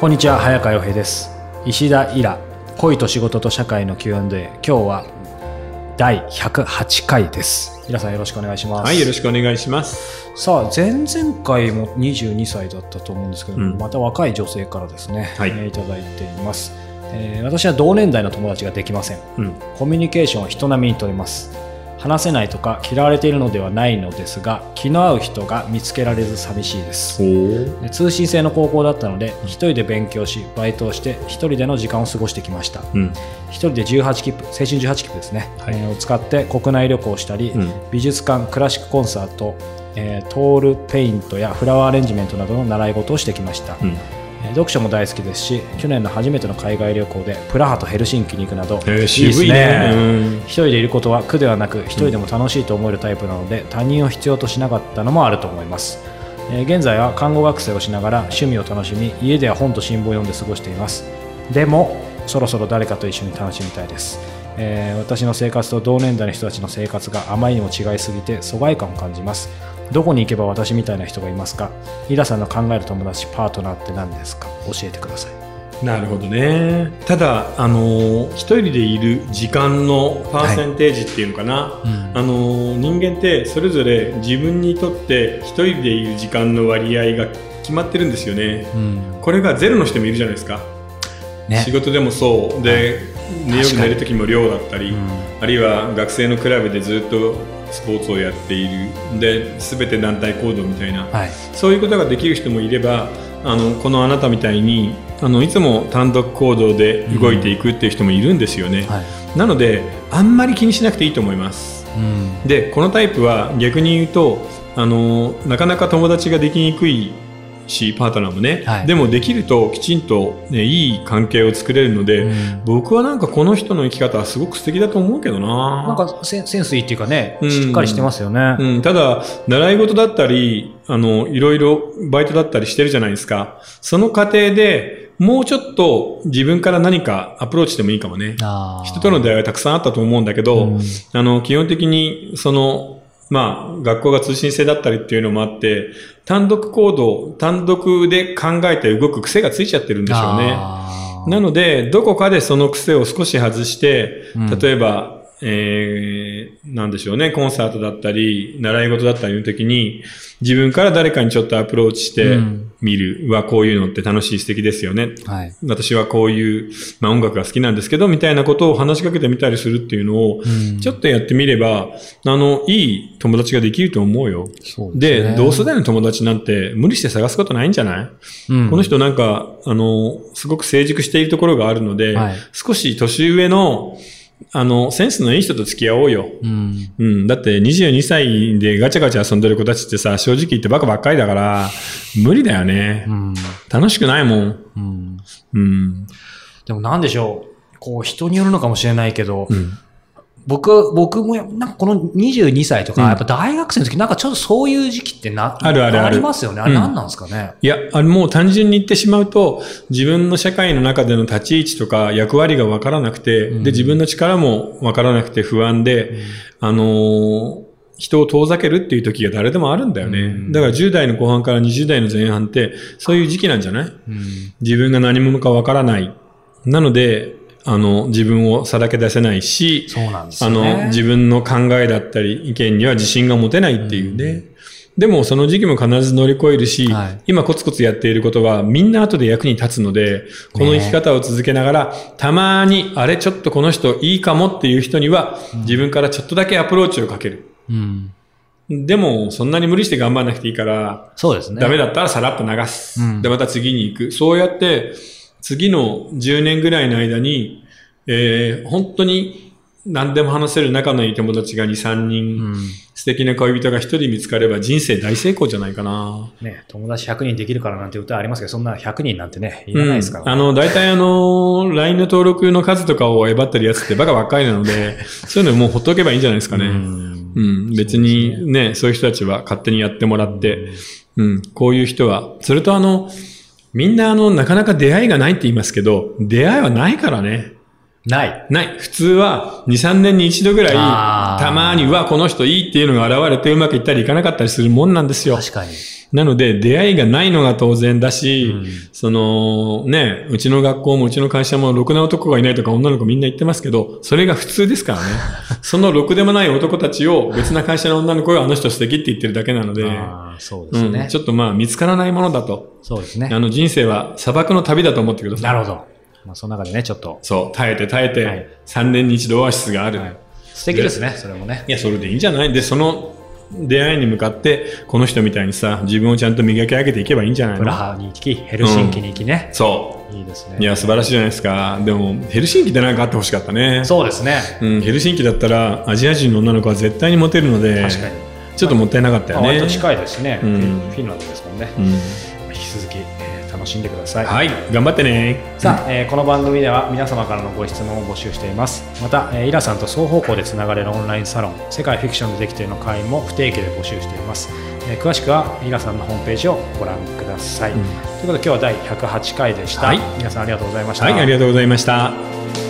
こんにちは早川洋平です。石田イラ恋と仕事と社会の Q&A 今日は第108回です。イラさんよろしくお願いします。はい、よろしくお願いします。さあ前々回も22歳だったと思うんですけど、うん。また若い女性からですね、はい。えーいただいています、えー私は同年代の友達ができません。うん。コミュニケーションは人並みに取ります話せないとか嫌われているのではないのですが気の合う人が見つけられず寂しいです通信制の高校だったので一人で勉強しバイトをして一人での時間を過ごしてきましたうん。一人で18切符青春18切符ですね、はいえーを使って国内旅行をしたり、うん。美術館クラシックコンサート、えートールペイントやフラワーアレンジメントなどの習い事をしてきました、うん。えー読書も大好きですし去年の初めての海外旅行でプラハとヘルシンキに行くなど、えー、いいですね。うん。一人でいることは苦ではなく一人でも楽しいと思えるタイプなので他人を必要としなかったのもあると思います、えー現在は看護学生をしながら趣味を楽しみ家では本と新聞を読んで過ごしています。でもそろそろ誰かと一緒に楽しみたいです、えー私の生活と同年代の人たちの生活があまりにも違いすぎて疎外感を感じますどこに行けば私みたいな人がいますか？イラさんの考える友達パートナーって何ですか？教えてくださいなるほどね。ただ、あのー一人でいる時間のパーセンテージっていうのかな？あのー人間ってそれぞれ自分にとって一人でいる時間の割合が決まってるんですよね。うんこれがゼロの人もいるじゃないですか。ね仕事でもそう。で、寝よく寝る時も寮だったり、うん。あるいは学生のクラブでずっとスポーツをやっている。で、全て団体行動みたいな。はい。そういうことができる人もいればあのこのあなたみたいにあのいつも単独行動で動いていくっていう人もいるんですよね、はい。なのであんまり気にしなくていいと思います。うん。でこのタイプは逆に言うとあのなかなか友達ができにくいしパートナーもね、はい。でもできるときちんと、ね、いい関係を作れるので、うん。僕はなんかこの人の生き方はすごく素敵だと思うけどな。なんかセンスいいっていうかね、うん。しっかりしてますよね。うん、ただ、習い事だったり、あの、いろいろバイトだったりしてるじゃないですか。その過程でもうちょっと自分から何かアプローチしてもいいかもね。人との出会いはたくさんあったと思うんだけど、うん。あの、基本的に、その、まあ、学校が通信制だったりっていうのもあって、単独行動、単独で考えて動く癖がついちゃってるんでしょうね。なので、どこかでその癖を少し外して、うん例えば、えー、なんでしょうね、コンサートだったり、習い事だったりの時に、自分から誰かにちょっとアプローチしてうんみる。は、こういうのって楽しい素敵ですよね。はい。私はこういう、まあ音楽が好きなんですけど、みたいなことを話しかけてみたりするっていうのを、うんちょっとやってみれば、あの、いい友達ができると思うよ。そうすねで、同世代の友達なんて無理して探すことないんじゃない？うんこの人なんか、あの、すごく成熟しているところがあるので、はい少し年上の、あの、センスのいい人と付き合おうよ。うん。うん。だって22歳でガチャガチャ遊んでる子たちってさ、正直言ってバカばっかりだから、無理だよね。うん。楽しくないもん。うん。うん。でもなんでしょう。こう、人によるのかもしれないけど、うん。僕、僕もや、なんかこの22歳とか、うんやっぱ大学生の時、なんかちょっとそういう時期ってな、あるあるあるありますよね。あれうん何なんですかね？いや、あれもう単純に言ってしまうと、自分の社会の中での立ち位置とか役割がわからなくて、うんで、自分の力もわからなくて不安で、あのー人を遠ざけるっていう時が誰でもあるんだよね。うんだから10代の後半から20代の前半って、そういう時期なんじゃない？うん。自分が何者かわからない。なので、あの、自分をさらけ出せないし、そうなんですね。の、自分の考えだったり意見には自信が持てないっていうね。でもその時期も必ず乗り越えるし、はい今コツコツやっていることはみんな後で役に立つので、この生き方を続けながら、たまに、あれちょっとこの人いいかもっていう人には、自分からちょっとだけアプローチをかける。うん。でも、そんなに無理して頑張らなくていいから、そうですね。ダメだったらさらっと流す。うんで、また次に行く。そうやって、次の10年ぐらいの間に、えー、本当に何でも話せる仲のいい友達が2、3人、うん。素敵な恋人が1人見つかれば人生大成功じゃないかな。ね、友達100人できるからなんて歌ありますけど、そんな100人なんてね、いらないですから、うん、あの、大体あの、LINE の登録の数とかをえばってるやつってバカばっかりなので、そういうのもうほっとけばいいんじゃないですかね。うんうん、別にねそういう人たちは勝手にやってもらって、うん、こういう人は。それとあの、みんなあの、なかなか出会いがないって言いますけど、出会いはないからね。ない。ない。普通は2、3年に一度ぐらい、たまに、うわ、この人いいっていうのが現れてうまくいったりいかなかったりするもんなんですよ。確かに。なので、出会いがないのが当然だし、うんその、ね、うちの学校もうちの会社もろくな男がいないとか女の子みんな言ってますけど、それが普通ですからね。そのろくでもない男たちを別な会社の女の子があの人素敵って言ってるだけなので、そうでうんすね。ちょっとまあ見つからないものだと。そうですね。あの人生は砂漠の旅だと思ってください。なるほど。まあ、その中でね、ちょっと、そう、耐えて耐えて、はい3年に一度オアシスがある。はい素敵ですね、それもね。いや、それでいいんじゃない？で、その出会いに向かって、この人みたいにさ、自分をちゃんと磨き上げていけばいいんじゃないプラのハに行き、ヘルシンキに行きね。そいいですね。う。いや、素晴らしいじゃないですか。でも、ヘルシンキってなんかあってほしかったね。そうですね。うん、ヘルシンキだったら、アジア人の女の子は絶対にモテるので、確かに。ちょっともったいなかったよね。まあ近いですね。うんフィンランドですもんね。うん引き続き、えー楽しんでください。はい、頑張ってね。さあ、えーこの番組では皆様からのご質問を募集しています。また、えーイラさんと双方向でつながれるオンラインサロン世界フィクションでできているの会員も不定期で募集しています、えー詳しくはイラさんのホームページをご覧ください、うん。ということで今日は第108回でした、はい。皆さんありがとうございました、はい、ありがとうございました。